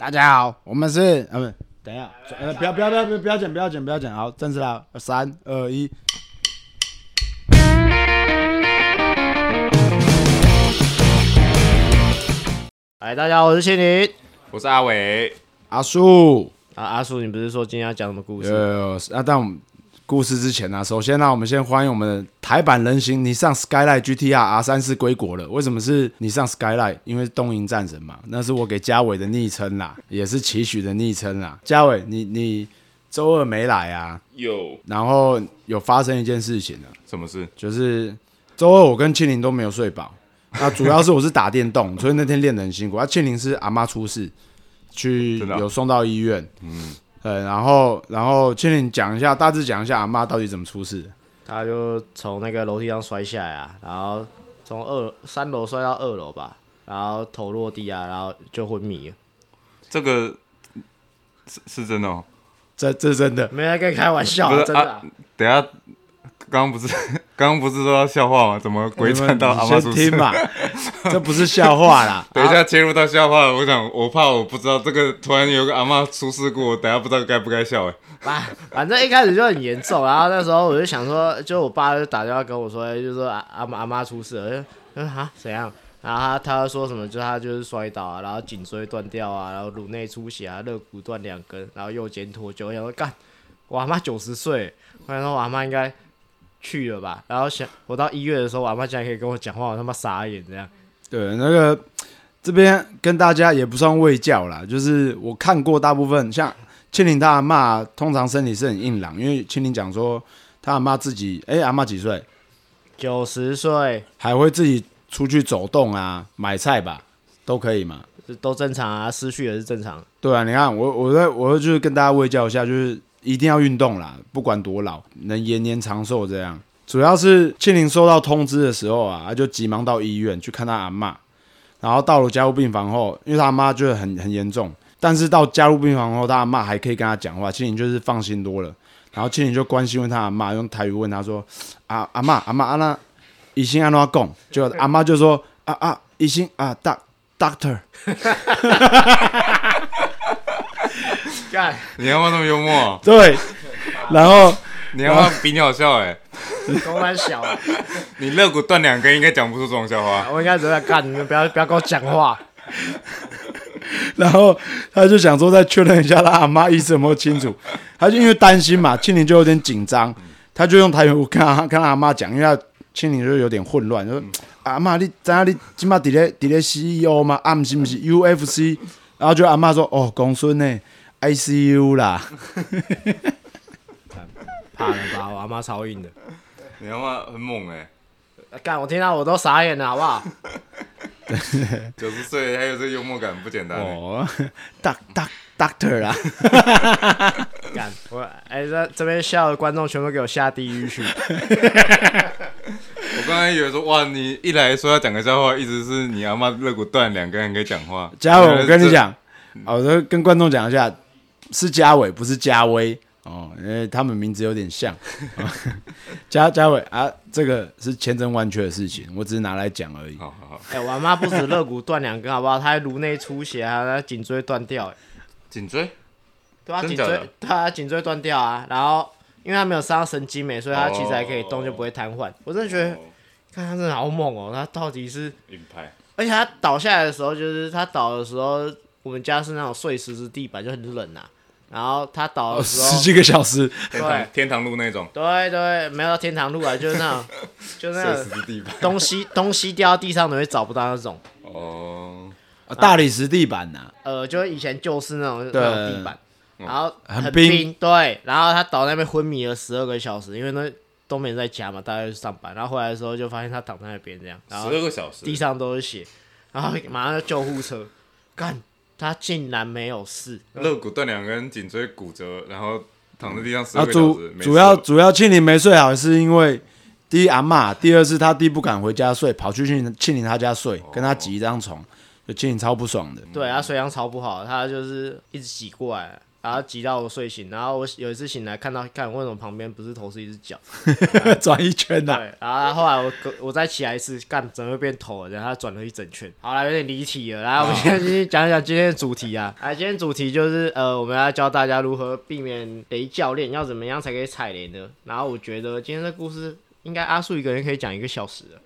大家好，我们是呃不，等一下，呃不要不要不要不要不要剪不要剪不要剪，好，正式了，三二一。哎，大家好，我是谢宁。我是阿伟，阿叔，啊，阿叔，你不是说今天要讲什么故事？呃，啊但我们故事之前呢、首先呢，我们先欢迎我们的台版人形你上 Skyline GTR R 三四归国了。为什么是你上 Skyline？因为东瀛战神嘛，那是我给嘉伟的昵称啦，也是期许的昵称啦。嘉伟，你你周二没来啊？有然后有发生一件事情啊，什么事？就是周二我跟庆玲都没有睡饱，那主要是我是打电动，所以那天练得很辛苦。啊，庆玲是阿妈出事，去有送到医院，嗯，呃，然后然后请你讲一下，大致讲一下阿妈到底怎么出事的。他就从那个楼梯上摔下来啊，然后从二三楼摔到二楼吧，然后头落地啊，然后就昏迷了。这个是是真的哦。这这真的，没在跟你开玩笑、不是真的啊、等一下，刚刚不是刚 刚不是说要笑话吗？怎么鬼转到阿妈听嘛，这不是笑话啦。等一下切入到笑话，我想我怕我不知道这个突然有个阿妈出事故，我等下不知道该不该笑哎。反反正一开始就很严重，然后那时候我就想说，就我爸就打电话跟我说，就说阿阿妈阿妈出事了，我就说哈怎样？然后他他说什么？就他就是摔倒啊，然后颈椎断掉啊，然后颅内出血啊，肋骨断两根，然后右肩脱臼。我想说干，我阿妈九十岁，我想说我阿妈应该去了吧。然后想我到医院的时候，我阿妈竟然可以跟我讲话，我他妈傻眼这样。对，那个这边跟大家也不算喂教啦，就是我看过大部分像青林他阿妈，通常身体是很硬朗，因为青林讲说他阿妈自己，哎、阿妈几岁？九十岁还会自己出去走动啊，买菜吧，都可以嘛。都正常啊，失去也是正常。对啊，你看我我在我就是跟大家喂教一下，就是一定要运动啦，不管多老，能延年长寿这样。主要是庆玲收到通知的时候啊，他就急忙到医院去看他阿嬷，然后到了加护病房后，因为他阿妈就是很很严重，但是到加护病房后，他阿嬷还可以跟他讲话，庆玲就是放心多了。然后庆玲就关心问他阿嬷，用台语问他说：“啊阿嬷阿嬷阿那医生安怎讲？”就阿妈就说：“啊啊医生啊 doctor。” 干，你阿妈那么幽默哦，对，然后你阿妈比你好笑哎。公然小、啊，你肋骨断两根，应该讲不出这种笑话。我应该只在干，你们不要不要跟我讲话。然后他就想说再确认一下他阿妈意思有没有清楚，他就因为担心嘛，庆玲就有点紧张，他就用台语跟他跟他阿妈讲，因为他庆玲就有点混乱，就说阿妈你知影你今嘛伫咧伫咧 CEO 吗？啊，不是不是 UFC，然后就阿妈说哦公孙呢 ICU 啦，怕了吧？我阿妈超硬的。你阿妈很猛哎，干，我听到我都傻眼了，好不好？九十岁还有这幽默感，不简单哎。哦，doc doc doctor 啦，干，我哎、这这边笑的观众全部给我下地狱去。我刚才以为说，哇，你一来说要讲个笑话，一直是你阿妈肋骨断两个人可以讲话。嘉伟，我跟你，讲，哦我就跟观众讲一下，是嘉伟，不是嘉威哦，因为他们名字有点像。嘉嘉伟啊，这个是千真万确的事情，我只是拿来讲而已。好好好，哎、我阿妈不止肋骨断两根，好不好？她还颅内出血，还有她颈椎断掉、哎颈椎对啊，颈椎，对啊，颈椎断掉啊。然后因为她没有伤到神经美，所以她其实还可以动，就不会瘫痪。我真的觉得，看她真的好猛哦、她到底是，硬派，而且她倒下来的时候，就是她倒的时候，我们家是那种碎石子地板，就很冷呐、然后他倒哦，的时候，十几个小时，天堂天堂路那种，对对，没有到天堂路啊，就是那种，就那碎种石地吧。东西东西掉到地上，你会找不到那种。哦，啊大理石地板呐、呃，就是以前旧式那种对。那种地板，然后很很冰。冰，对，然后他倒在那边昏迷了十二个小时，因为那都没人在家嘛，大家去上班，然后回来的时候就发现他躺在那边这样，然十二个小时，地上都是血，然后马上就救护车，干，他竟然没有事，肋骨断两根，颈椎骨折，然后躺在地上十二个小啊主时。没主要事主要庆林没睡好，是因为第一阿骂，第二是他弟不敢回家睡，跑去庆庆林他家睡，跟他挤一张床，就庆林超不爽的。对，他水量超不好，他就是一直挤过来，然后急到我睡醒，然后我有一次醒来看到，看为什么旁边不是头是一只脚？转一圈呐、对，然后后来我我再起来一次，干怎么会变头了？然后它转了一整圈。好了，有点离题了。来，我们现在继续讲一讲今天的主题啊。来，今天主题就是呃，我们要教大家如何避免雷教练，要怎么样才可以踩雷呢？然后我觉得今天的故事应该阿树一个人可以讲一个小时了。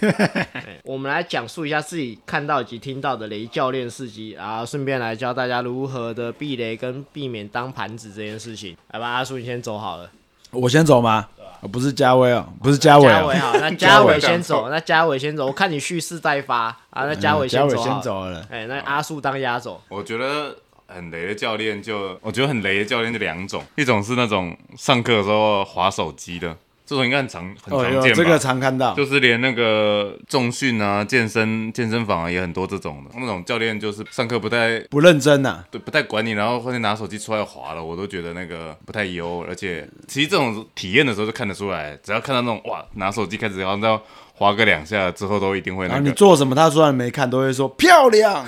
对 我们来讲述一下自己看到以及听到的雷教练事迹，然后顺便来教大家如何的避雷跟避免当盘子这件事情。来吧，阿叔你先走好了。我先走吗？哦不是嘉威哦，不是嘉伟哦 嘉伟，好，那嘉嘉伟伟先走，那嘉伟先走。我看你蓄势待发啊，那嘉伟嗯嘉伟先先走好了。走了。哎，那阿树当压轴。我觉得很雷的教练就，我觉得很雷的教练就两种，一种是那种上课的时候划手机的，这种应该很常很哦，常见吧。有这个常看到，就是连那个重训啊、健身健身房啊，也很多这种的。那种教练就是上课不太不认真呐、对不太管你，然后或者拿手机出来划了，我都觉得那个不太优。而且其实这种体验的时候就看得出来，只要看到那种哇拿手机开始然后要划个两下之后，都一定会然后你做什么，他虽然没看，都会说漂亮。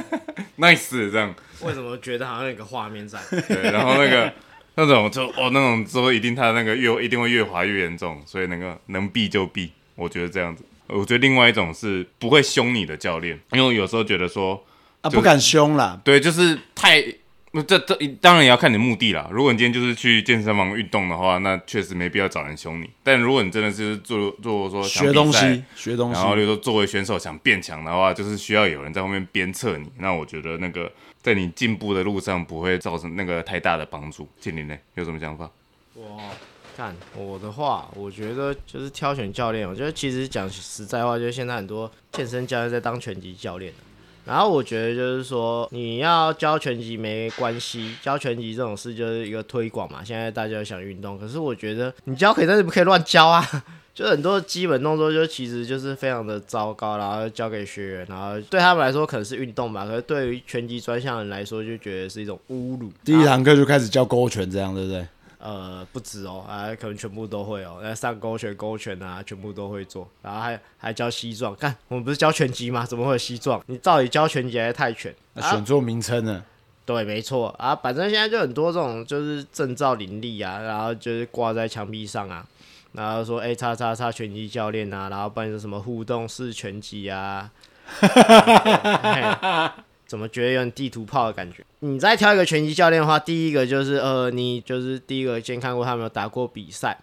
nice 这样。为什么觉得好像有个画面在？对，然后那个那种就哦那种之后一定他那个越一定会越滑越严重，所以那个能避就避，我觉得这样子。我觉得另外一种是不会凶你的教练，因为我有时候觉得说，啊，不敢凶啦，对，就是太。这这当然也要看你的目的啦。如果你今天就是去健身房运动的话，那确实没必要找人凶你。但如果你真的是做做说想学东西，学东西然。后，例如说作为选手想变强的话，就是需要有人在后面鞭策你。那我觉得那个在你进步的路上不会造成那个太大的帮助。建林呢，有什么想法？我，看我的话，我觉得就是挑选教练。我觉得其实讲实在话，就是现在很多健身教练在当拳击教练。然后我觉得就是说，你要教拳击没关系，教拳击这种事就是一个推广嘛。现在大家想运动，可是我觉得你教可以，但是不可以乱教啊。就很多基本动作，就其实就是非常的糟糕，然后交给学员，然后对他们来说可能是运动吧，可是对于拳击专项人来说，就觉得是一种侮辱。第一堂课就开始教勾拳，这样对不对？呃，不止哦，啊，可能全部都会哦。那上勾拳、勾拳啊，全部都会做，然后还还教西撞。看，我们不是教拳击吗？怎么会有西撞？你到底教拳击还是泰拳？选做名称呢，对，没错啊，反正现在就很多这种就是证照林立啊，然后就是挂在墙壁上啊，然后说哎，叉叉叉拳击教练啊，然后办什么互动式拳击啊，嘿 怎么觉得有点地图炮的感觉？你再挑一个拳击教练的话，第一个就是呃，你就是第一个先看过他没有打过比赛。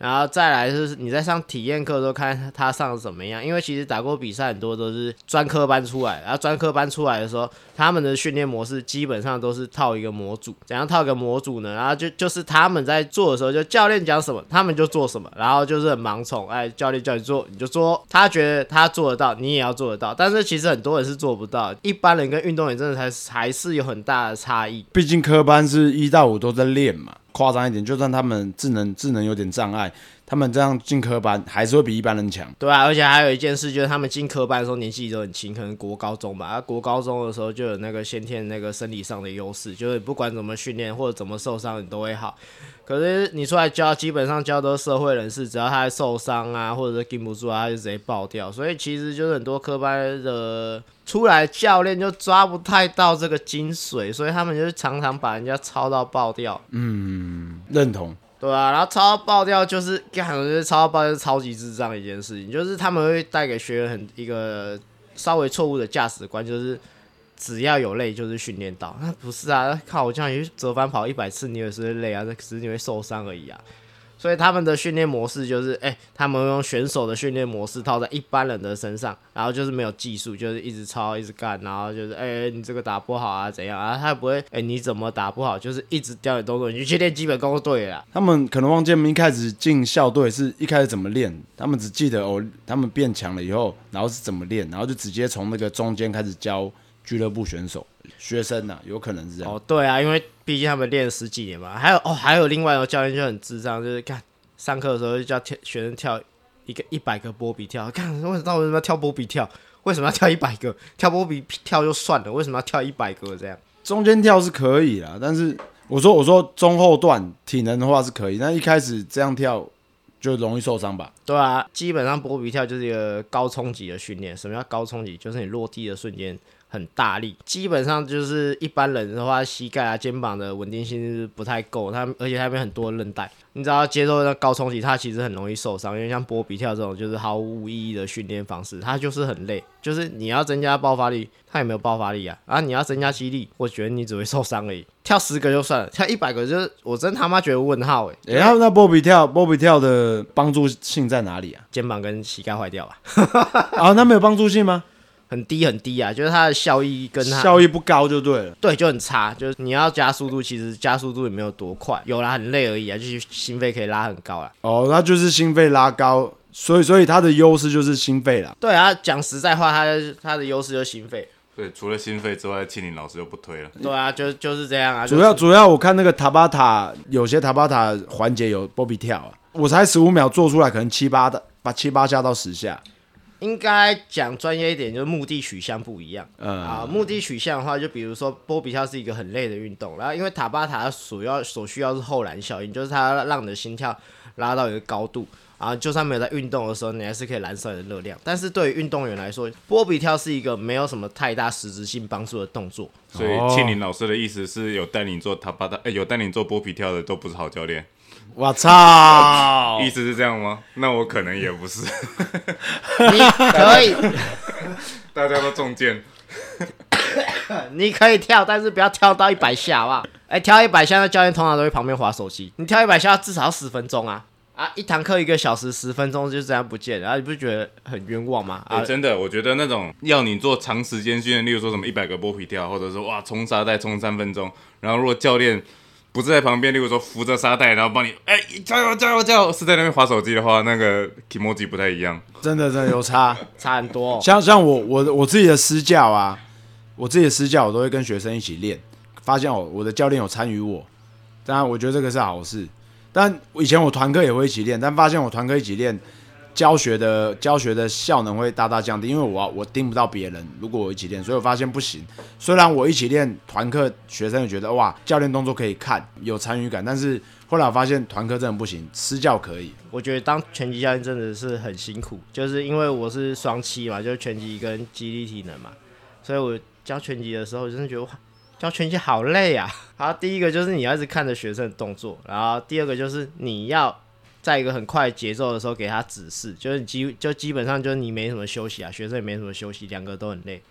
然后再来就是你在上体验课的时候看他上的怎么样，因为其实打过比赛很多都是专科班出来，然后专科班出来的时候，他们的训练模式基本上都是套一个模组，怎样套一个模组呢？然后就就是他们在做的时候，就教练讲什么，他们就做什么，然后就是很盲从，哎，教练叫你做你就做，他觉得他做得到，你也要做得到，但是其实很多人是做不到，一般人跟运动员真的还是还是有很大的差异。毕竟科班是一到五都在练嘛。夸张一点，就算他们智能智能有点障碍，他们这样进科班还是会比一般人强。对啊，而且还有一件事，就是他们进科班的时候年纪都很轻，可能国高中吧。啊，国高中的时候就有那个先天那个生理上的优势，就是不管怎么训练或者怎么受伤，你都会好。可是你出来教，基本上教都是社会人士，只要他受伤啊，或者是顶不住啊，他就直接爆掉。所以其实就是很多科班的出来教练就抓不太到这个精髓，所以他们就是常常把人家抄到爆掉。嗯认同，对啊，然后超到爆掉就是，感觉超到爆掉是超级智障的一件事情，就是他们会带给学员很一个稍微错误的价值观，就是只要有累就是训练到，那不是啊，靠我叫你去折返跑一百次，你也是会累啊，那只是你会受伤而已啊。所以他们的训练模式就是，哎、他们用选手的训练模式套在一般人的身上，然后就是没有技术，就是一直抄，一直干，然后就是，哎、你这个打不好啊，怎样啊？他也不会，哎、你怎么打不好？就是一直教你动作，你就去练基本功就对了。他们可能忘记他们一开始进校队是一开始怎么练，他们只记得哦，他们变强了以后，然后是怎么练，然后就直接从那个中间开始教俱乐部选手、学生呐、有可能是这样。哦，对啊，因为毕竟他们练了十几年嘛。还有哦，还有另外一个教练就很智障，就是看上课的时候就叫跳学生跳一个一百个波比跳，看为什么为什么要跳波比跳？为什么要跳一百个？跳波比跳就算了，为什么要跳一百个这样？中间跳是可以啦，但是我说我说中后段体能的话是可以，但一开始这样跳就容易受伤吧？对啊，基本上波比跳就是一个高冲击的训练。什么叫高冲击？就是你落地的瞬间很大力，基本上就是一般人的话，膝盖啊、肩膀的稳定性是不太够，它而且它那边很多韧带，你只要接受那高冲击，它其实很容易受伤，因为像波比跳这种就是毫无意义的训练方式，它就是很累，就是你要增加爆发力，它也没有爆发力啊，啊，你要增加肌力，我觉得你只会受伤而已。跳十个就算了，跳一百个就是我真他妈觉得问号诶、然后那波比跳波比跳的帮助性在哪里啊？肩膀跟膝盖坏掉吧，啊，那没有帮助性吗？很低很低啊，就是它的效益跟它效益不高就对了。对，就很差。就是你要加速度，其实加速度也没有多快，有啦，很累而已啊，就是心肺可以拉很高啦。哦，那就是心肺拉高，所以所以它的优势就是心肺啦。对啊，讲实在话，它的它的优势就是心肺。对，除了心肺之外，庆林老师就不推了。对啊，就就是这样啊。主要就是主要我看那个塔巴塔，有些塔巴塔环节有波比跳啊，我才十五秒做出来，可能七八的把七八下到十下。应该讲专业一点，就是目的取向不一样。嗯，啊，目的取向的话，就比如说波比跳是一个很累的运动，然后因为塔巴塔它所要所需要是后燃效应，就是它让你的心跳拉到一个高度，然后就算没有在运动的时候，你还是可以燃烧你的热量。但是对于运动员来说，波比跳是一个没有什么太大实质性帮助的动作。所以哦庆林老师的意思是有带你做塔巴塔，哎、有带你做波比跳的都不是好教练，我操！意思是这样吗？那我可能也不是，你可以，大家都中箭。你可以跳，但是不要跳到一百下，好不好？哎、跳一百下，那教练通常都会旁边划手机。你跳一百下至少要十分钟啊！啊，一堂课一个小时，十分钟就这样不见了，你不觉得很冤枉吗？啊哎，，真的，我觉得那种要你做长时间训练，例如说什么一百个波比跳，或者说哇冲沙袋冲三分钟，然后如果教练不是在旁边，例如说扶着沙袋，然后帮你哎、加油加油加油，是在那边划手机的话，那个 emoji 不太一样。真的真的有差。差很多、哦。像像我我我自己的私教啊，我自己的私教我都会跟学生一起练，发现我我的教练有参与我，当然我觉得这个是好事。但以前我团课也会一起练，但发现我团课一起练，教学的教学的效能会大大降低，因为我我盯不到别人，如果我一起练，所以我发现不行。虽然我一起练团课，学生也觉得哇，教练动作可以看，有参与感，但是后来我发现团课真的不行，私教可以。我觉得当拳击教练真的是很辛苦，就是因为我是双七嘛，就是拳击跟肌力体能嘛，所以我教拳击的时候，真的觉得哇，教拳击好累啊。好，第一个就是你要一直看着学生的动作，然后第二个就是你要在一个很快节奏的时候给他指示，就是基就基本上就是你没什么休息啊，学生也没什么休息，两个都很累。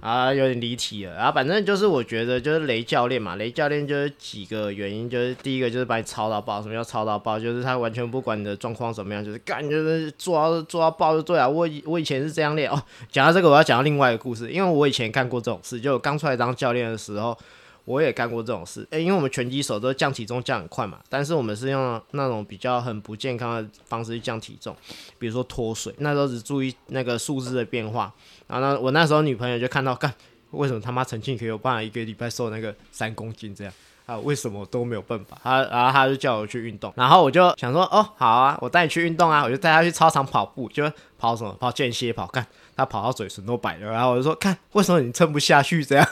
啊，有点离题了。然后反正就是我觉得就是雷教练嘛，雷教练就是几个原因，就是第一个就是把你操到爆，什么叫操到爆？就是他完全不管你的状况怎么样，就是干就是做到做到爆就对啊。我我以前是这样练哦。讲到这个，我要讲到另外一个故事，因为我以前干过这种事，就刚出来当教练的时候。我也干过这种事，诶、因为我们拳击手都降体重降很快嘛，但是我们是用那种比较很不健康的方式去降体重，比如说脱水，那时候只注意那个数字的变化，然后呢，我那时候女朋友就看到，干，为什么他妈陈庆可以有办法一个礼拜瘦那个三公斤这样？啊，为什么都没有办法？他然后他就叫我去运动，然后我就想说，哦，好啊，我带你去运动啊，我就带他去操场跑步，就跑什么跑间歇跑，干他跑到嘴唇都白了，然后我就说，看为什么你撑不下去这样？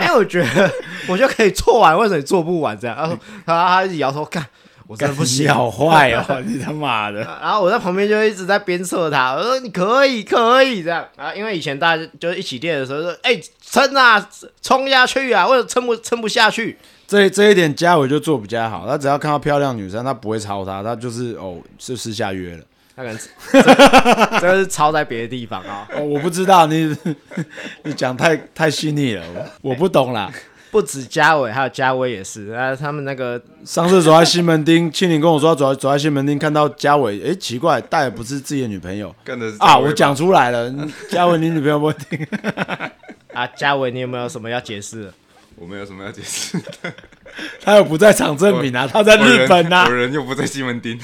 因 为我觉得我就可以做完，为什么你做不完这样？他说，然后他一直摇头，看，我真的不行，好坏哦，你他妈的！然后我在旁边就一直在鞭策他，我说你可以，可以这样。然后因为以前大家就是一起练的时候说，哎、撑啊，冲下去啊，为什么撑不撑不下去？这这一点嘉伟就做比较好，他只要看到漂亮女生，他不会抄她，他就是哦是私下约了。他可能这 这个是抄在别的地方啊、哦，我不知道你 你讲太太细腻了，我我不懂啦。不止嘉伟，还有嘉威也是，啊，他们那个上次走在西门町，庆林跟我说走在走在西门町看到嘉伟，诶，奇怪，带的不是自己的女朋友干的是啊！我讲出来了，嘉伟你女朋友不会听。啊，嘉伟，你有没有什么要解释的？我没有什么要解释，他有不在场证明啊，他在日本啊、我人又不在西门町。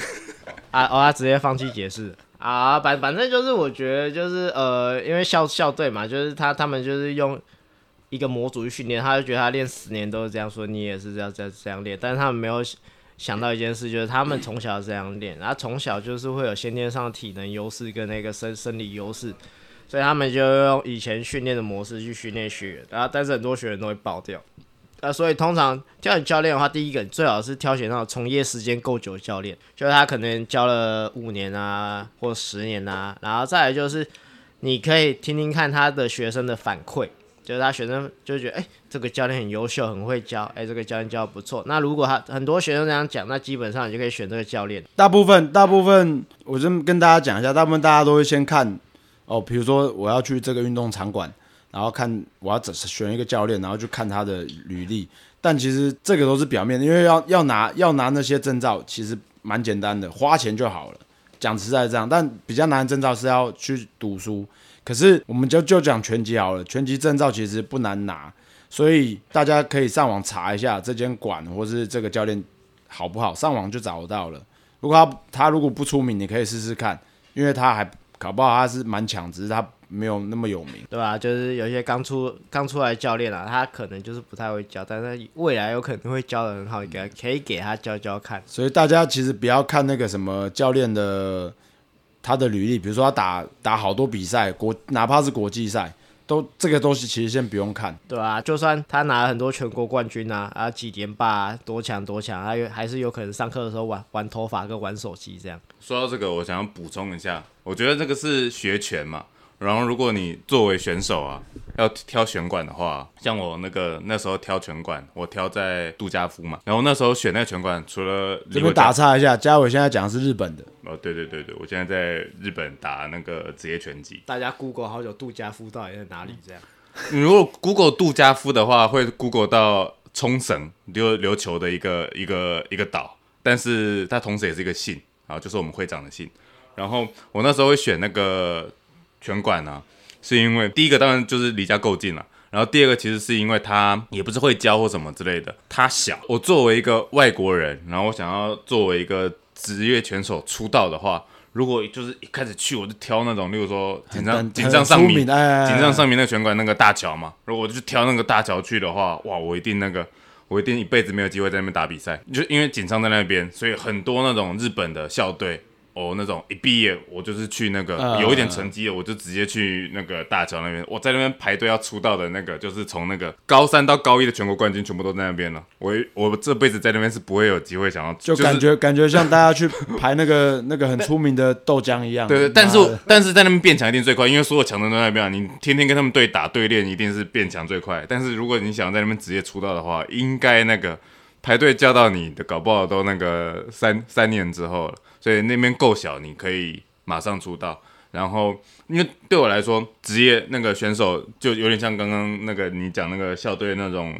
啊，哦，他直接放弃解释啊，反反正就是我觉得就是呃，因为校校队嘛，就是他他们就是用一个模组去训练，他就觉得他练十年都是这样说，你也是这样这样这样练，但是他们没有想到一件事，就是他们从小这样练，然后从小就是会有先天上的体能优势跟那个生生理优势，所以他们就用以前训练的模式去训练学员，然后但是很多学员都会爆掉。啊，所以通常挑选教练的话，第一个最好是挑选那种从业时间够久的教练，就是他可能教了五年啊或十年啊，然后再来就是你可以听听看他的学生的反馈，就是他学生就觉得，哎、这个教练很优秀，很会教，哎、这个教练教的不错。那如果他很多学生这样讲，那基本上你就可以选这个教练。大部分大部分，我就跟大家讲一下，大部分大家都会先看哦，比如说我要去这个运动场馆，然后看我要怎选一个教练，然后去看他的履历。但其实这个都是表面，因为要要拿要拿那些证照，其实蛮简单的，花钱就好了。讲实在这样，但比较难的证照是要去读书。可是我们就就讲拳击好了，拳击证照其实不难拿，所以大家可以上网查一下这间馆或是这个教练好不好，上网就找得到了。如果他他如果不出名，你可以试试看，因为他还搞不好他是蛮强，只是他没有那么有名。对吧？就是有一些刚出刚出来的教练啊，他可能就是不太会教，但是未来有可能会教的很好，你给他可以给他教教看。所以大家其实不要看那个什么教练的他的履历，比如说他打打好多比赛，国哪怕是国际赛，都这个东西其实先不用看。对啊，就算他拿了很多全国冠军啊，啊几连霸、啊，多强多强，他有还是有可能上课的时候玩玩头发跟玩手机这样。说到这个，我想要补充一下，我觉得这个是学拳嘛。然后，如果你作为选手啊，要挑拳馆的话，像我那个那时候挑拳馆，我挑在杜家夫嘛。然后那时候选那个拳馆，除了这边打岔一下，嘉伟现在讲的是日本的，哦，对对对对，我现在在日本打那个职业拳击。大家 Google 好久杜家夫到底在哪里这样？你如果 Google 杜家夫的话，会 Google 到冲绳琉琉球的一个一个一个岛，但是它同时也是一个姓啊，就是我们会长的姓。然后我那时候会选那个拳馆啊，是因为第一个当然就是离家够近了。然后第二个其实是因为他也不是会教或什么之类的，他小。我作为一个外国人，然后我想要作为一个职业拳手出道的话，如果就是一开始去我就挑那种，例如说紧张紧张上上名很出名，哎，锦上上名那个拳馆那个大桥嘛，如果我就挑那个大桥去的话，哇，我一定那个，我一定一辈子没有机会在那边打比赛，就因为锦上在那边，所以很多那种日本的校队。哦，那种一毕业我就是去那个、嗯有一点成绩的，我就直接去那个大桥那边。我在那边排队要出道的那个，就是从那个高三到高一的全国冠军全部都在那边了。我我这辈子在那边是不会有机会想要，就感觉感觉像大家去排那个 那个很出名的豆浆一样。对对，但是但是在那边变强一定最快，因为所有强的都在那边啊，你天天跟他们对打对练，一定是变强最快。但是如果你想在那边直接出道的话，应该那个排队叫到你的，搞不好都那个三三年之后了。所以那边够小，你可以马上出道。然后，因为对我来说，职业那个选手就有点像刚刚那个你讲那个校队那种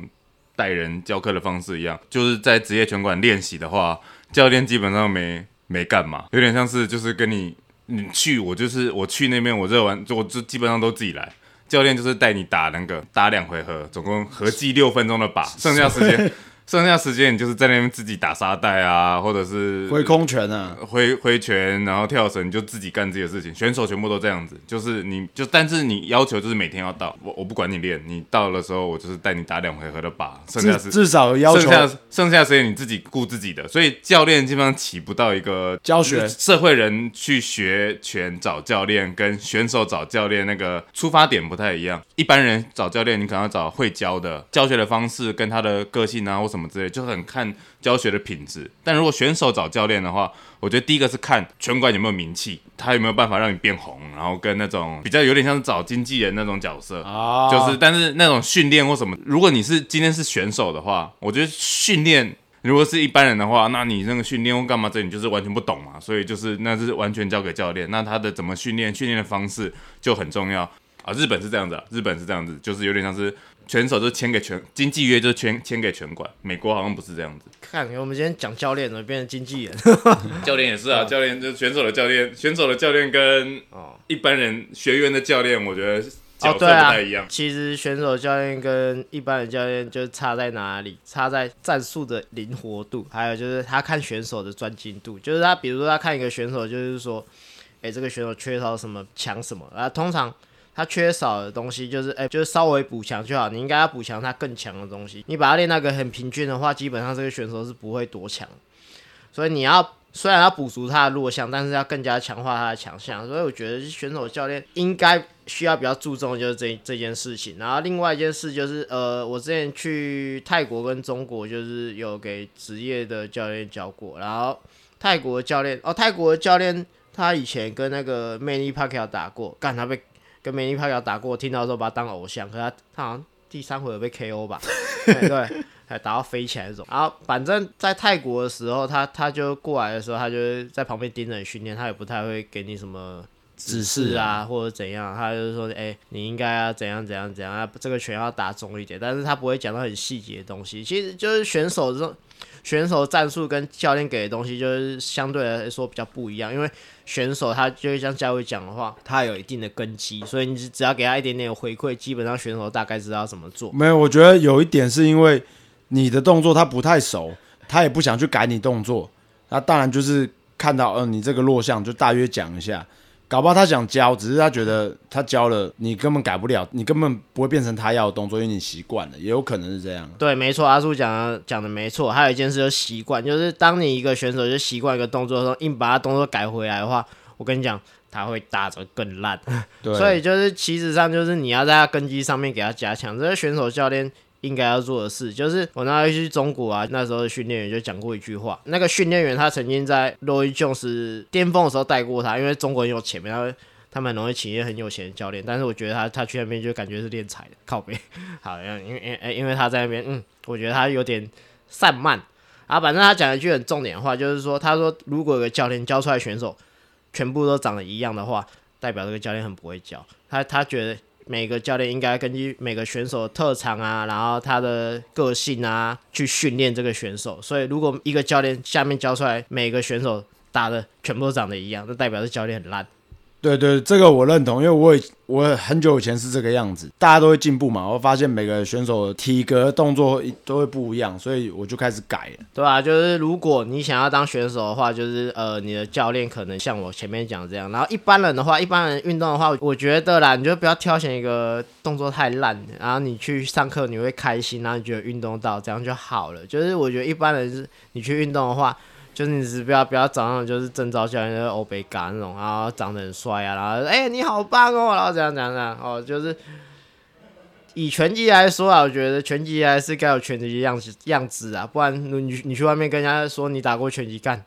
带人教课的方式一样，就是在职业拳馆练习的话，教练基本上没没干嘛，有点像是就是跟你你去，我就是我去那边我热完，就我就基本上都自己来。教练就是带你打那个打两回合，总共合计六分钟的靶，剩下时间剩下时间你就是在那边自己打沙袋啊，或者是挥空拳啊，挥挥拳，然后跳绳，你就自己干自己的事情。选手全部都这样子，就是你就，但是你要求就是每天要到，我我不管你练，你到的时候我就是带你打两回合的靶，剩下是至至少要求剩下剩下时间你自己顾自己的，所以教练基本上起不到一个教学社会人去学拳找教练，跟选手找教练那个出发点不太一样。一般人找教练，你可能要找会教的，教学的方式跟他的个性啊或什么之类，就很看教学的品质。但如果选手找教练的话，我觉得第一个是看拳馆有没有名气，他有没有办法让你变红，然后跟那种比较有点像是找经纪人那种角色。啊，就是，但是那种训练或什么，如果你是今天是选手的话，我觉得训练如果是一般人的话，那你那个训练或干嘛这，你就是完全不懂嘛，所以就是那是完全交给教练。那他的怎么训练，训练的方式就很重要啊。日本是这样子啊，日本是这样子，就是有点像是拳手就签给拳经纪约，就签签给拳馆。美国好像不是这样子，看我们今天讲教练了，变成经纪人 教练也是啊，教练就是选手的教练，选手的教练跟哦。一般人学员的教练，我觉得角哦，色不太一样。，其实选手教练跟一般的教练就差在哪里？差在战术的灵活度，还有就是他看选手的专精度。就是他，比如说他看一个选手，就是说，哎、这个选手缺少什么，强什么啊？通常他缺少的东西就是，哎、就是稍微补强就好。你应该要补强他更强的东西。你把他练那个很平均的话，基本上这个选手是不会多强。所以你要虽然要补足他的弱项，但是要更加强化他的强项。所以我觉得选手教练应该需要比较注重的就是这这件事情。然后另外一件事就是，呃，我之前去泰国跟中国，就是有给职业的教练教过。然后泰国的教练，哦，泰国的教练他以前跟那个 Manny Pacquiao 打过，干他被跟美尼帕乔打过，听到的时候把他当偶像，可他他好像第三回有被 KO 吧，对对，还打到飞起来那种。然后反正在泰国的时候，他他就过来的时候，他就在旁边盯着你训练，他也不太会给你什么。指示示啊，或者怎样，他就是说，哎、你应该要怎样怎样怎样，啊这个拳要打重一点，但是他不会讲到很细节的东西。其实就是选手这种选手战术跟教练给的东西，就是相对来说比较不一样，因为选手他就会像嘉伟讲的话，他有一定的根基，所以你只只要给他一点点回馈，基本上选手大概知道怎么做。没有，我觉得有一点是因为你的动作他不太熟，他也不想去改你动作，那当然就是看到，嗯、你这个弱项就大约讲一下。搞不好他想教，只是他觉得他教了你根本改不了，你根本不会变成他要的动作，因为你习惯了，也有可能是这样。对，没错，阿叔讲的讲的没错。还有一件事就是习惯，就是当你一个选手就习惯一个动作的时候，硬把他动作改回来的话，我跟你讲，他会打得更烂。对，所以就是其实上就是你要在他根基上面给他加强，这些选手教练应该要做的事。就是我那时候去中国啊，那时候的训练员就讲过一句话，那个训练员他曾经在 Roy Jones 巅峰的时候带过他，因为中国人有钱嘛，他他们很容易请一些很有钱的教练，但是我觉得他他去那边就感觉是练财的，靠背。好，因为因为因为他在那边，嗯，我觉得他有点散漫。啊，反正他讲一句很重点的话，就是说，他说如果有个教练教出来选手全部都长得一样的话，代表这个教练很不会教。他他觉得每个教练应该根据每个选手的特长啊，然后他的个性啊，去训练这个选手。所以如果一个教练下面教出来每个选手打的全部都长得一样，那代表这教练很烂。对对，这个我认同，因为我以我很久以前是这个样子，大家都会进步嘛，我发现每个选手的体格动作都会不一样，所以我就开始改。对啊，就是如果你想要当选手的话，就是呃，你的教练可能像我前面讲这样。然后一般人的话，一般人运动的话，我觉得啦，你就不要挑选一个动作太烂，然后你去上课你会开心，然后你觉得运动到这样就好了。就是我觉得一般人是你去运动的话，就是你只不要不要找那种就是正招教练就是欧北嘎那种，然后长得很帅啊，然后哎、你好棒哦，然后怎样怎样这样哦，就是。以拳击来说啊，我觉得拳击还是该有拳击的样子样子啊，不然你你去外面跟人家说你打过拳击干，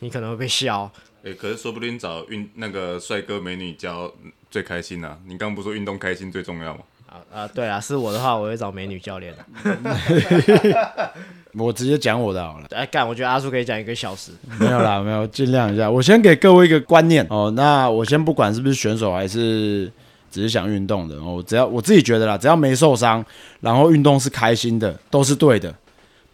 你可能会被笑。哎、可是说不定找运那个帅哥美女教最开心啊！你刚刚不是说运动开心最重要吗？啊啊，对啊，是我的话，我会找美女教练的。我直接讲我的好了，哎，干，我觉得阿叔可以讲一个小时。没有啦，没有，尽量一下。我先给各位一个观念哦，那我先不管是不是选手还是只是想运动的哦，只要我自己觉得啦，只要没受伤，然后运动是开心的，都是对的。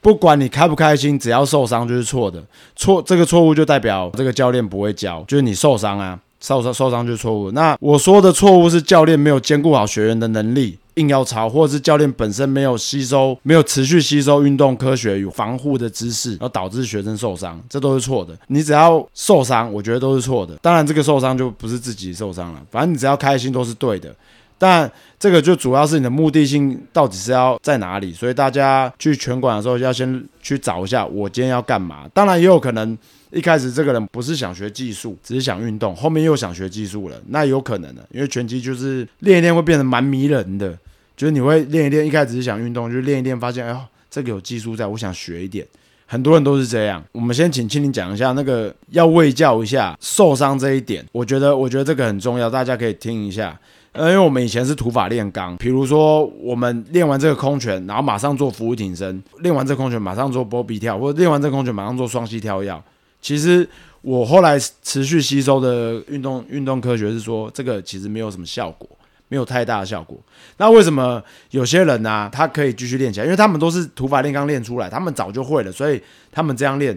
不管你开不开心，只要受伤就是错的。错这个错误就代表这个教练不会教，就是你受伤啊，受伤受伤就错误。那我说的错误是教练没有兼顾好学员的能力，硬要抄，或者是教练本身没有吸收、没有持续吸收运动科学与防护的知识，然后导致学生受伤，这都是错的。你只要受伤，我觉得都是错的。当然，这个受伤就不是自己受伤了，反正你只要开心都是对的。但这个就主要是你的目的性到底是要在哪里，所以大家去拳馆的时候要先去找一下我今天要干嘛。当然也有可能一开始这个人不是想学技术，只是想运动，后面又想学技术了，那有可能的，因为拳击就是练一练会变得蛮迷人的，就是你会练一练，一开始是想运动，就练一练发现，哎呦，这个有技术在，我想学一点。很多人都是这样。我们先请青林讲一下那个要卫教一下受伤这一点，我觉得我觉得这个很重要，大家可以听一下。呃，因为我们以前是土法炼钢，比如说我们练完这个空拳，然后马上做俯卧挺身，练完这个空拳马上做波比跳，或者练完这个空拳马上做双膝跳跃。其实我后来持续吸收的运动运动科学是说，这个其实没有什么效果，没有太大的效果。那为什么有些人呢、他可以继续练起来？因为他们都是土法炼钢练出来，他们早就会了，所以他们这样练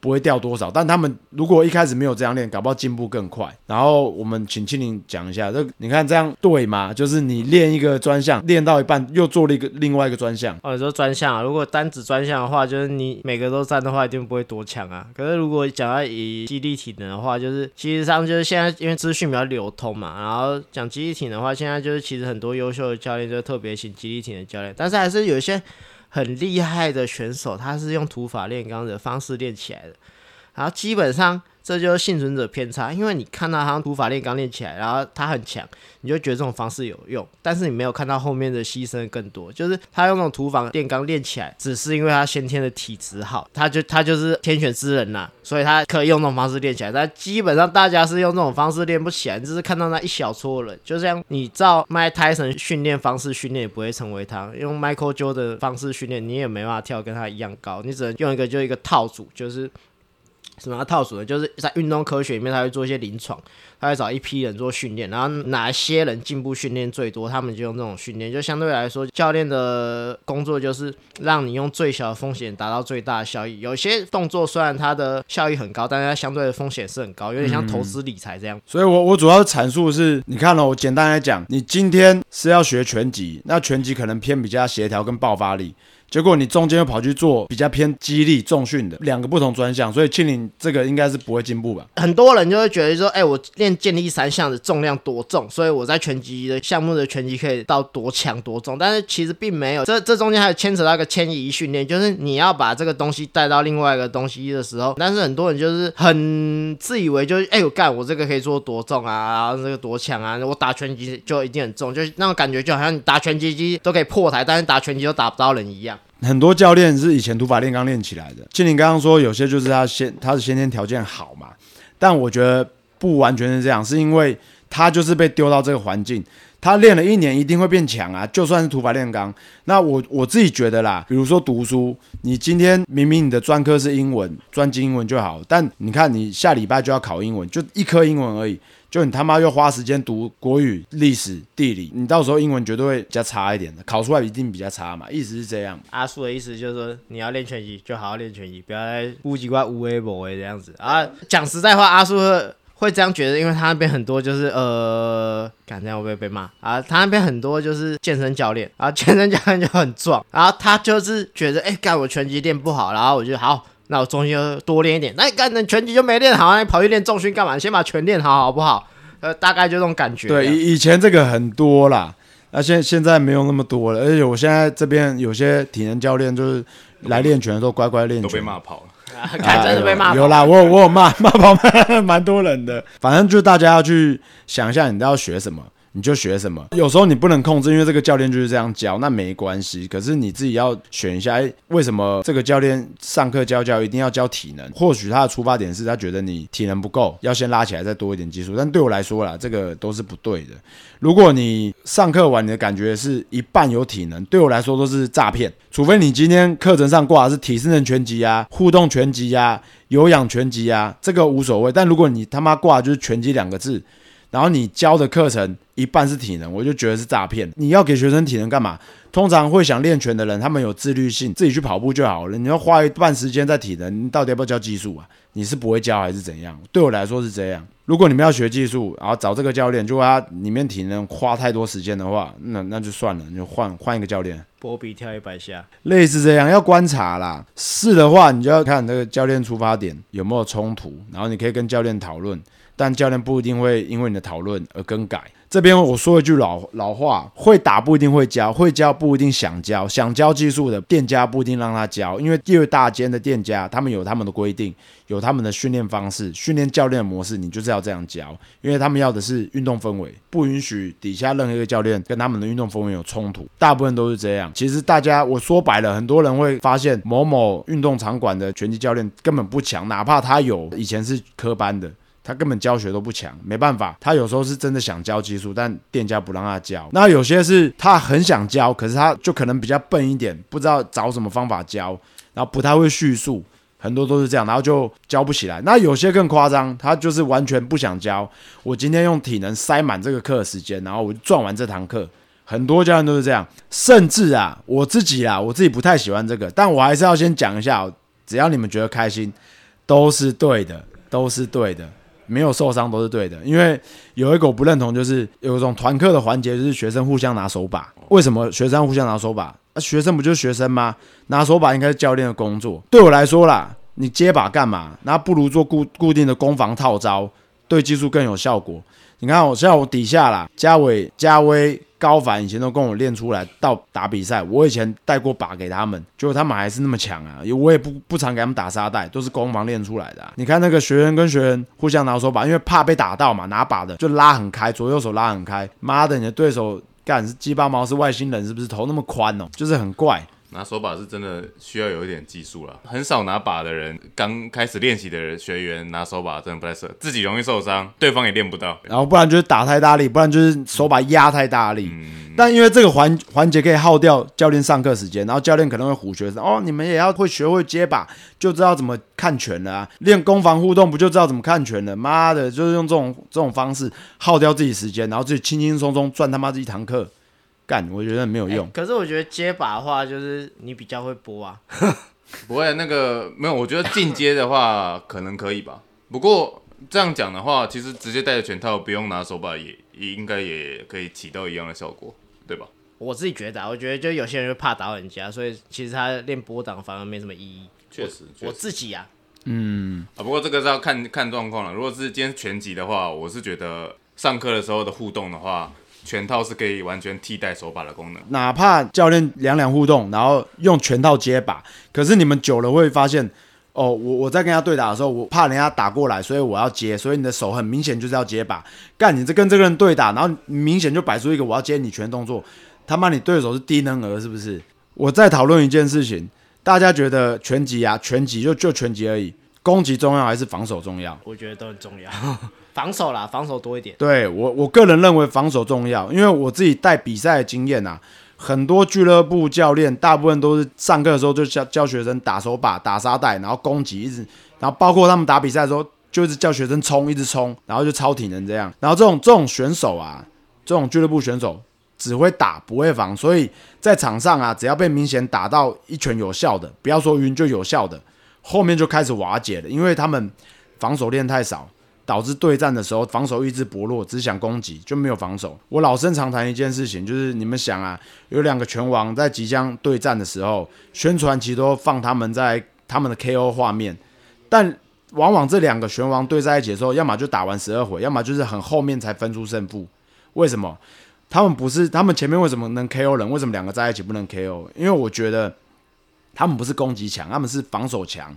不会掉多少。但他们如果一开始没有这样练，搞不好进步更快。然后我们请庆林讲一下，这你看这样对吗？就是你练一个专项，练到一半又做了一个另外一个专项，哦，你说专项啊？如果单指专项的话，就是你每个都占的话，一定不会多强啊。可是如果讲到以肌力体能的话，就是其实上就是现在因为资讯比较流通嘛，然后讲肌力体能的话，现在就是其实很多优秀的教练就特别请肌力体能教练，但是还是有一些很厉害的选手，他是用土法炼钢的方式练起来的。然后基本上这就是幸存者偏差，因为你看到他土法炼钢练起来，然后他很强，你就觉得这种方式有用，但是你没有看到后面的牺牲更多，就是他用那种土法炼钢练起来，只是因为他先天的体质好，他就他就是天选之人呐、所以他可以用这种方式练起来，但基本上大家是用这种方式练不起来，你只是看到那一小撮人，就像你照麦泰森训练方式训练也不会成为他，用 Michael Joe 的方式训练，你也没办法跳跟他一样高，你只能用一个就一个套组，就是。什么套组呢？就是在运动科学里面，他会做一些临床，他会找一批人做训练，然后哪些人进步训练最多，他们就用这种训练。就相对来说，教练的工作就是让你用最小的风险达到最大的效益。有些动作虽然它的效益很高，但是它相对的风险是很高，有点像投资理财这样。所以我我主要阐述是，你看了、我简单来讲，你今天是要学拳击，那拳击可能偏比较协调跟爆发力。结果你中间又跑去做比较偏激励重训的两个不同专项，所以庆林这个应该是不会进步吧？很多人就会觉得说，哎、我练健力三项的重量多重，所以我在拳击的项目的拳击可以到多强多重，但是其实并没有。这这中间还有牵扯到一个迁移训练，就是你要把这个东西带到另外一个东西的时候，但是很多人就是很自以为就是，哎、我干我这个可以做多重啊，然后这个多强啊，我打拳击就一定很重，就是那种感觉就好像你打拳击机都可以破台，但是打拳击都打不到人一样。很多教练是以前土法炼钢练起来的。庆龄刚刚说有些就是他先他是先天条件好嘛，但我觉得不完全是这样，是因为他就是被丢到这个环境，他练了一年一定会变强啊，就算是土法炼钢。那我我自己觉得啦，比如说读书，你今天明明你的专科是英文，专精英文就好，但你看你下礼拜就要考英文，就一科英文而已。就你他妈又花时间读国语、历史、地理，你到时候英文绝对会比较差一点的，考出来一定比较差嘛，意思是这样。阿树的意思就是说，你要练拳击就好好练拳击，不要再乌鸡怪无为不为这样子啊。讲实在话，阿树会会这样觉得，因为他那边很多就是呃，敢这样会不会被骂啊？他那边很多就是健身教练，啊健身教练就很壮，然后他就是觉得，哎、干我拳击练不好，然后我就好。那我中间就多练一点，那你干那拳击就没练好，那你跑去练重训干嘛？你先把拳练好好不好？呃，大概就这种感觉。对，以以前这个很多啦，那现现在没有那么多了。而且我现在这边有些体能教练就是来练拳的时候乖乖练拳，都被骂跑了。看真是被骂跑。啊有啦，我有我有骂骂跑蛮 蛮多人的。反正就大家要去想一下，你要学什么。你就学什么，有时候你不能控制，因为这个教练就是这样教，那没关系。可是你自己要选一下，哎，为什么这个教练上课教教一定要教体能？或许他的出发点是他觉得你体能不够，要先拉起来再多一点技术。但对我来说啦，这个都是不对的。如果你上课完你的感觉是一半有体能，对我来说都是诈骗。除非你今天课程上挂的是体适能拳击啊、互动拳击啊、有氧拳击啊，这个无所谓。但如果你他妈挂的就是拳击两个字，然后你教的课程一半是体能，我就觉得是诈骗。你要给学生体能干嘛？通常会想练拳的人，他们有自律性，自己去跑步就好了。你要花一半时间在体能，你到底要不要教技术啊？你是不会教还是怎样？对我来说是这样。如果你们要学技术，然后找这个教练，就他里面体能花太多时间的话，那那就算了，你就换换一个教练。波比跳一百下，类似这样，要观察啦。是的话，你就要看这个教练出发点有没有冲突，然后你可以跟教练讨论，但教练不一定会因为你的讨论而更改。这边我说一句老老话，会打不一定会教，会教不一定想教，想教技术的店家不一定让他教，因为越大间的店家，他们有他们的规定，有他们的训练方式，训练教练模式，你就是要这样教，因为他们要的是运动氛围，不允许底下任何一个教练跟他们的运动氛围有冲突，大部分都是这样。其实大家我说白了，很多人会发现某某运动场馆的拳击教练根本不强，哪怕他有以前是科班的。他根本教学都不强，没办法，他有时候是真的想教技术，但店家不让他教。那有些是他很想教，可是他就可能比较笨一点，不知道找什么方法教，然后不太会叙述，很多都是这样，然后就教不起来。那有些更夸张，他就是完全不想教。我今天用体能塞满这个课时间，然后我就赚完这堂课。很多教练都是这样，甚至啊，我自己啊，我自己不太喜欢这个，但我还是要先讲一下，只要你们觉得开心，都是对的，都是对的。没有受伤都是对的，因为有一个我不认同，就是有一种团课的环节，就是学生互相拿手把。为什么学生互相拿手把？那、学生不就是学生吗？拿手把应该是教练的工作。对我来说啦，你接把干嘛？那不如做固固定的攻防套招，对技术更有效果。你看我现在我底下啦，嘉伟、嘉威高凡以前都跟我练出来，到打比赛，我以前带过靶给他们，结果他们还是那么强啊！我也不不常给他们打沙袋，都是攻防练出来的、你看那个学员跟学员互相拿手把，因为怕被打到嘛，拿把的就拉很开，左右手拉很开。妈的，你的对手干是鸡巴毛是外星人是不是？头那么宽哦，就是很怪。拿手把是真的需要有一点技术啦，很少拿把的人，刚开始练习的人学员拿手把真的不太适合，自己容易受伤，对方也练不到。然后不然就是打太大力，不然就是手把压太大力。但因为这个环环节可以耗掉教练上课时间，然后教练可能会唬学生哦，你们也要会学会接把，就知道怎么看拳了啊。练攻防互动不就知道怎么看拳了？妈的，就是用这种这种方式耗掉自己时间，然后自己轻轻松松赚他妈这一堂课。干，我觉得没有用。可是我觉得接把的话，就是你比较会播啊。不会，那个没有，我觉得进阶的话可能可以吧。不过这样讲的话，其实直接带着拳套，不用拿手把也也应该也可以起到一样的效果，对吧？我自己觉得，啊，我觉得就有些人会怕打人家，所以其实他练波挡反而没什么意义。确实，我自己啊，嗯啊，不过这个是要看看状况了。如果是今天全集的话，我是觉得上课的时候的互动的话。拳套是可以完全替代手把的功能，哪怕教练两两互动，然后用拳套接把，可是你们久了会发现，哦，我我在跟他对打的时候，我怕人家打过来，所以我要接，所以你的手很明显就是要接把，干你这跟这个人对打，然后明显就摆出一个我要接你拳动作，他妈你对手是低能儿是不是？我在讨论一件事情，大家觉得拳击啊，拳击就就拳击而已，攻击重要还是防守重要？我觉得都很重要。防守啦，防守多一点。对我，我个人认为防守重要，因为我自己带比赛的经验啊，很多俱乐部教练大部分都是上课的时候就教教学生打手把、打沙袋，然后攻击，一直，然后包括他们打比赛的时候，就是叫学生冲，一直冲，然后就超体能这样。然后这种这种选手啊，这种俱乐部选手只会打不会防，所以在场上啊，只要被明显打到一拳有效的，不要说晕就有效的，后面就开始瓦解了，因为他们防守练太少。导致对战的时候防守意志薄弱，只想攻击就没有防守。我老生常谈一件事情，就是你们想啊，有两个拳王在即将对战的时候，宣传其实都放他们在他们的 KO 画面，但往往这两个拳王对在一起的时候，要么就打完十二回，要么就是很后面才分出胜负。为什么？他们不是他们前面为什么能 KO 人？为什么两个在一起不能 KO？因为我觉得他们不是攻击强，他们是防守强。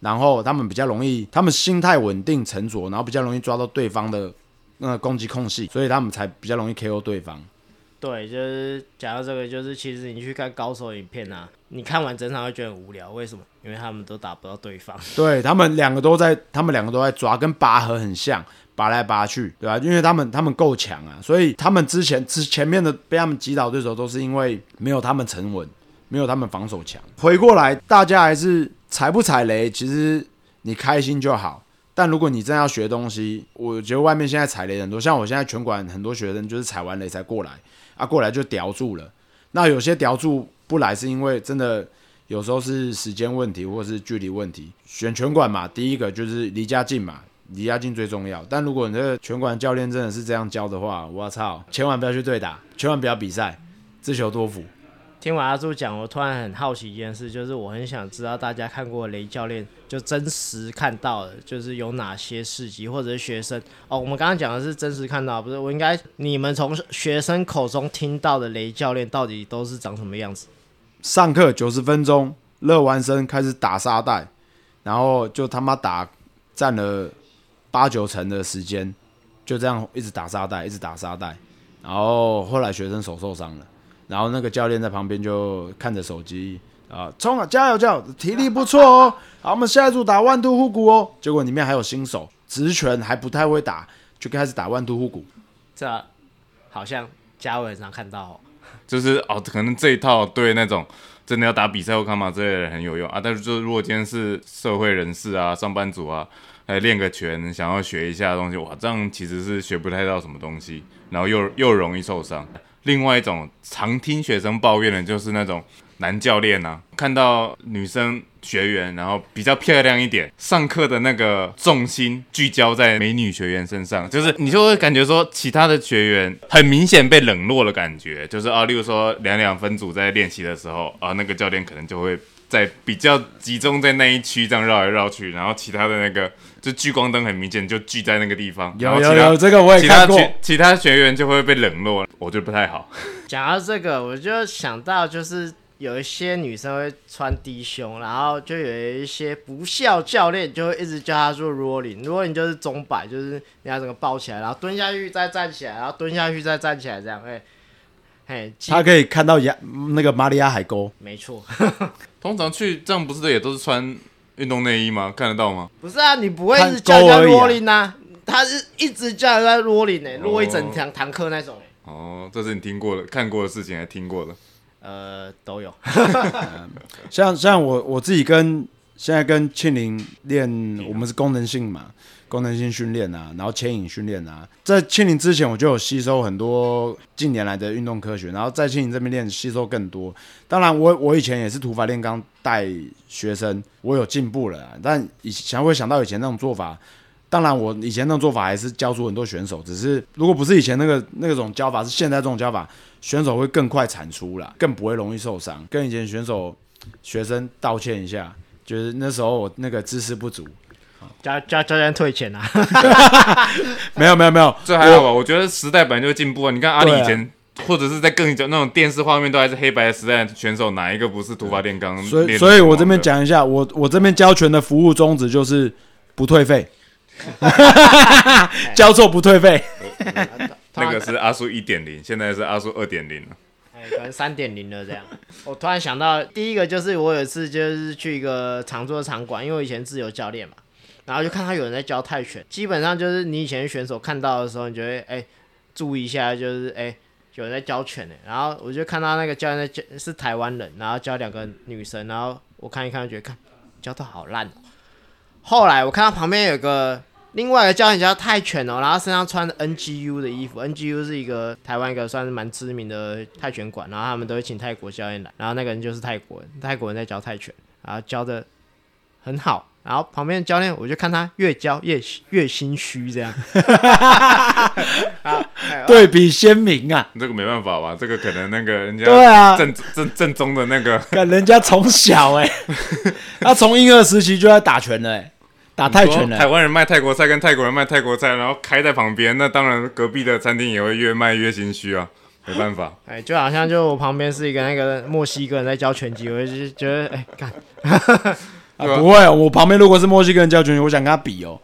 然后他们比较容易，他们心态稳定沉着，然后比较容易抓到对方的那个攻击空隙，所以他们才比较容易 KO 对方。对，就是讲到这个，就是其实你去看高手影片啊，你看完整场会觉得很无聊，为什么？因为他们都打不到对方。对他们两个都在，他们两个都在抓，跟拔河很像，拔来拔去，对吧？因为他们他们够强啊，所以他们之前之前面的被他们击倒对手，都是因为没有他们沉稳，没有他们防守强。回过来，大家还是。踩不踩雷，其实你开心就好。但如果你真要学东西，我觉得外面现在踩雷很多，像我现在拳馆很多学生就是踩完雷才过来，啊，过来就叼住了。那有些叼住不来，是因为真的有时候是时间问题，或是距离问题。选拳馆嘛，第一个就是离家近嘛，离家近最重要。但如果你这个拳馆教练真的是这样教的话，我操，千万不要去对打，千万不要比赛，自求多福。听完阿朱讲，我突然很好奇一件事，就是我很想知道大家看过雷教练就真实看到的，就是有哪些事迹，或者是学生哦。我们刚刚讲的是真实看到，不是？我应该你们从学生口中听到的雷教练到底都是长什么样子？上课九十分钟，热完身开始打沙袋，然后就他妈打占了八九成的时间，就这样一直打沙袋，一直打沙袋，然后后来学生手受伤了。然后那个教练在旁边就看着手机啊，冲啊，加油加油，体力不错哦。好，我们下一组打万都护骨哦。结果里面还有新手，直拳还不太会打，就开始打万都护骨。这好像嘉伟很常看到，哦。就是哦，可能这一套对那种真的要打比赛或干嘛之类的很有用啊。但是就如果今天是社会人士啊、上班族啊，来练个拳，想要学一下东西，哇，这样其实是学不太到什么东西，然后又又容易受伤。另外一种常听学生抱怨的，就是那种男教练啊，看到女生学员，然后比较漂亮一点，上课的那个重心聚焦在美女学员身上，就是你就会感觉说，其他的学员很明显被冷落的感觉，就是啊，例如说两两分组在练习的时候啊，那个教练可能就会在比较集中在那一区这样绕来绕去，然后其他的那个就聚光灯很明显就聚在那个地方，有有有，这个我也看过。学其他学员就会被冷落，我觉得不太好。讲到这个，我就想到就是有一些女生会穿低胸，然后就有一些不孝教练就会一直叫她做 rolling，rolling 就是钟摆，就是你要整个抱起来，然后蹲下去再站起来，然后蹲下去再站起来，这样，哎、哎，基他可以看到亚那个马里亚海沟，没错，通常去这样不是也都是穿运动内衣吗？看得到吗？不是啊，你不会一直叫人家 rolling 啊，他是一直叫人家 rolling 呢、欸，落一整堂堂课那种、欸，哦，这是你听过的、看过的事情，还听过的。呃，都有。像像我我自己跟现在跟庆林练，我们是功能性嘛，功能性训练啊，然后牵引训练啊。在庆林之前，我就有吸收很多近年来的运动科学，然后在庆林这边练吸收更多。当然我，我以前也是土法炼钢带学生，我有进步了啊，但以前会想到以前那种做法。当然，我以前那种做法还是教出很多选手，只是如果不是以前那个那种教法，是现在这种教法，选手会更快产出啦，更不会容易受伤。跟以前选手学生道歉一下，就是那时候我那个知识不足。教教教练退钱啊，没有没有没有，这还好吧？我觉得时代本来就进步啊。你看阿里以前，或者是在更久那种电视画面都还是黑白的时代选手，哪一个不是土法炼钢？所以所以我这边讲一下，我我这边教拳的服务宗旨就是不退费，教错不退费。那个是阿叔一点零，现在是阿叔二点零了。哎，可能三点零了这样。我突然想到，第一个就是我有一次就是去一个常做的场馆，因为我以前自由教练嘛，然后就看到有人在教泰拳，基本上就是你以前选手看到的时候，你就会哎、注意一下，就是哎、有人在教拳呢。然后我就看到那个教练在教是台湾人，然后教两个女生，然后我看一看就觉得看教的好烂哦。后来我看到旁边有个另外一个教练叫泰拳哦，然后身上穿 NGU 的衣服，NGU 是一个台湾一个算是蛮知名的泰拳馆，然后他们都会请泰国教练来，然后那个人就是泰国人，泰国人在教泰拳，然后教的很好，然后旁边的教练我就看他越教越越心虚这样，对比鲜明啊！这个没办法吧？这个可能那个人家对啊，正正正宗的那个看人家从小哎、他从婴儿时期就在打拳了哎、打泰拳了、台湾人卖泰国菜跟泰国人卖泰国菜，然后开在旁边，那当然隔壁的餐厅也会越卖越心虚啊，没办法。哎，就好像就我旁边是一个那个墨西哥人在教拳击，我就觉得哎干。对啊啊不会，我旁边如果是墨西哥人教拳击，我想跟他比哦。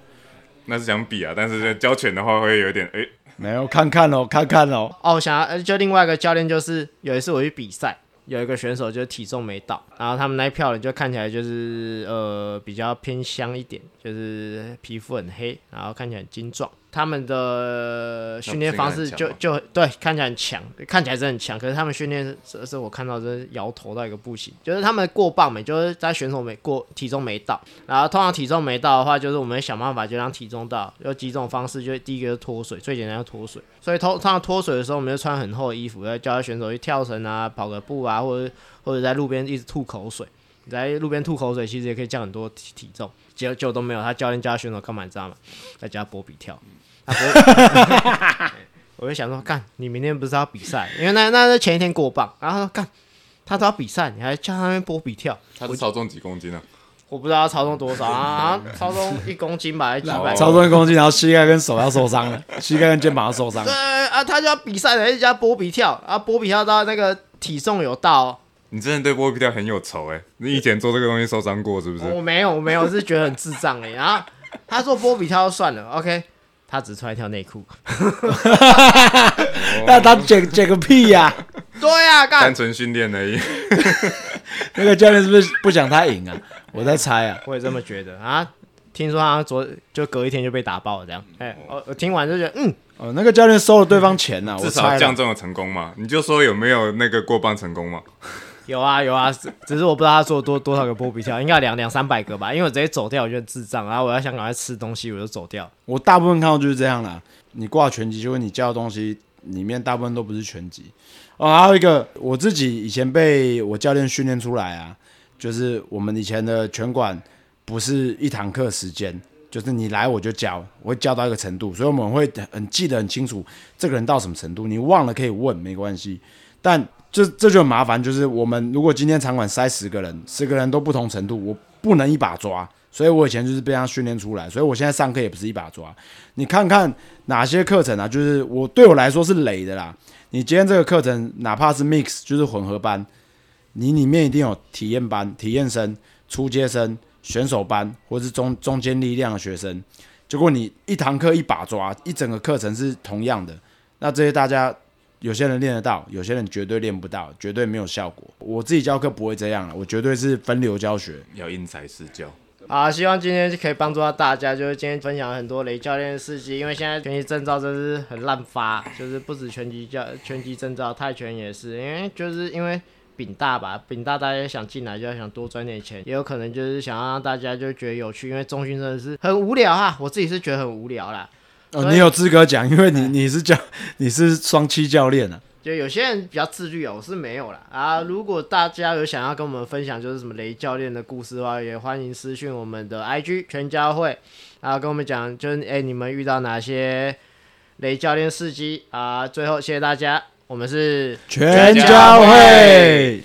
那是想比啊，但是教拳的话会有点哎、没有，看看哦，看看哦。哦，我想要呃就另外一个教练就是有一次我去比赛，有一个选手就是体重没到，然后他们那一票人就看起来就是呃比较偏香一点，就是皮肤很黑，然后看起来很精壮。他们的训练方式就就对看起来很强，看起来是很强，可是他们训练是是我看到真是摇头到一个不行，就是他们过磅没，就是在选手没过体重没到，然后通常体重没到的话，就是我们想办法就让体重到，有几种方式，就第一个是脱水，最简单的脱水。所以通通常脱水的时候，我们就穿很厚的衣服，要教选手去跳绳啊、跑个步啊，或者或者在路边一直吐口水。你在路边吐口水，其实也可以降很多体体重。结果就都没有，他教练教他选手干嘛，你知道吗？在家波比跳。我就想说，干，你明天不是要比赛？因为那那是前一天过磅，然后他说干，他都要比赛，你还叫他那边波比跳？他是超重几公斤啊？我不知道他超重多少啊，超重一公斤吧，还是几百？超重一公斤，然后膝盖跟手要受伤了，膝盖跟肩膀要受伤对。啊，他就要比赛了，一直叫波比跳，啊，波比跳到那个体重有到哦、你真的对波比跳很有仇哎、你以前做这个东西受伤过是不是？我没有，我没有，是觉得很智障而已。然后他做波比跳就算了，OK，他只穿一条内裤。那他剪剪个屁呀、对呀、干单，纯训练而已。那个教练是不是不想他赢啊？我在猜啊。我也这么觉得啊。听说他昨就隔一天就被打爆了，这样。哎、我我听完就觉得，嗯，哦，那个教练收了对方钱呐、我至少降重有成功嘛？你就说有没有那个过磅成功嘛？有啊有啊，只是我不知道他做多多少个波比跳，应该两两三百个吧。因为我直接走掉，我就很智障，然后我要想赶快吃东西，我就走掉。我大部分看到就是这样啦。你挂拳击，就是你教的东西里面大部分都不是拳击。哦，还有一个我自己以前被我教练训练出来啊，就是我们以前的拳馆不是一堂课时间，就是你来我就教，我会教到一个程度，所以我们会很记得很清楚这个人到什么程度。你忘了可以问，没关系。但这这就很麻烦，就是我们如果今天场馆塞十个人，十个人都不同程度，我不能一把抓。所以我以前就是被他训练出来，所以我现在上课也不是一把抓。你看看哪些课程啊，就是我对我来说是累的啦。你今天这个课程哪怕是 mix，就是混合班，你里面一定有体验班、体验生、初阶生、选手班，或是中中间力量的学生。结果你一堂课一把抓，一整个课程是同样的，那这些大家有些人练得到，有些人绝对练不到，绝对没有效果。我自己教课不会这样了，我绝对是分流教学，要因材施教。好，希望今天就可以帮助到大家。就是今天分享很多雷教练的事迹，因为现在拳击证照真是很滥发，就是不止拳击教拳击证照，泰拳也是。因为就是因为饼大吧，饼大大家想进来就要想多赚点钱，也有可能就是想要让大家就觉得有趣。因为中训真的是很无聊哈，我自己是觉得很无聊啦。哦，你有资格讲，因为你你是教你是双七教练啊。就有些人比较自律哦，我是没有啦。啊。如果大家有想要跟我们分享，就是什么雷教练的故事的话，也欢迎私讯我们的 IG 全家会，啊，跟我们讲，就是哎，你们遇到哪些雷教练事迹啊？最后谢谢大家，我们是全家会。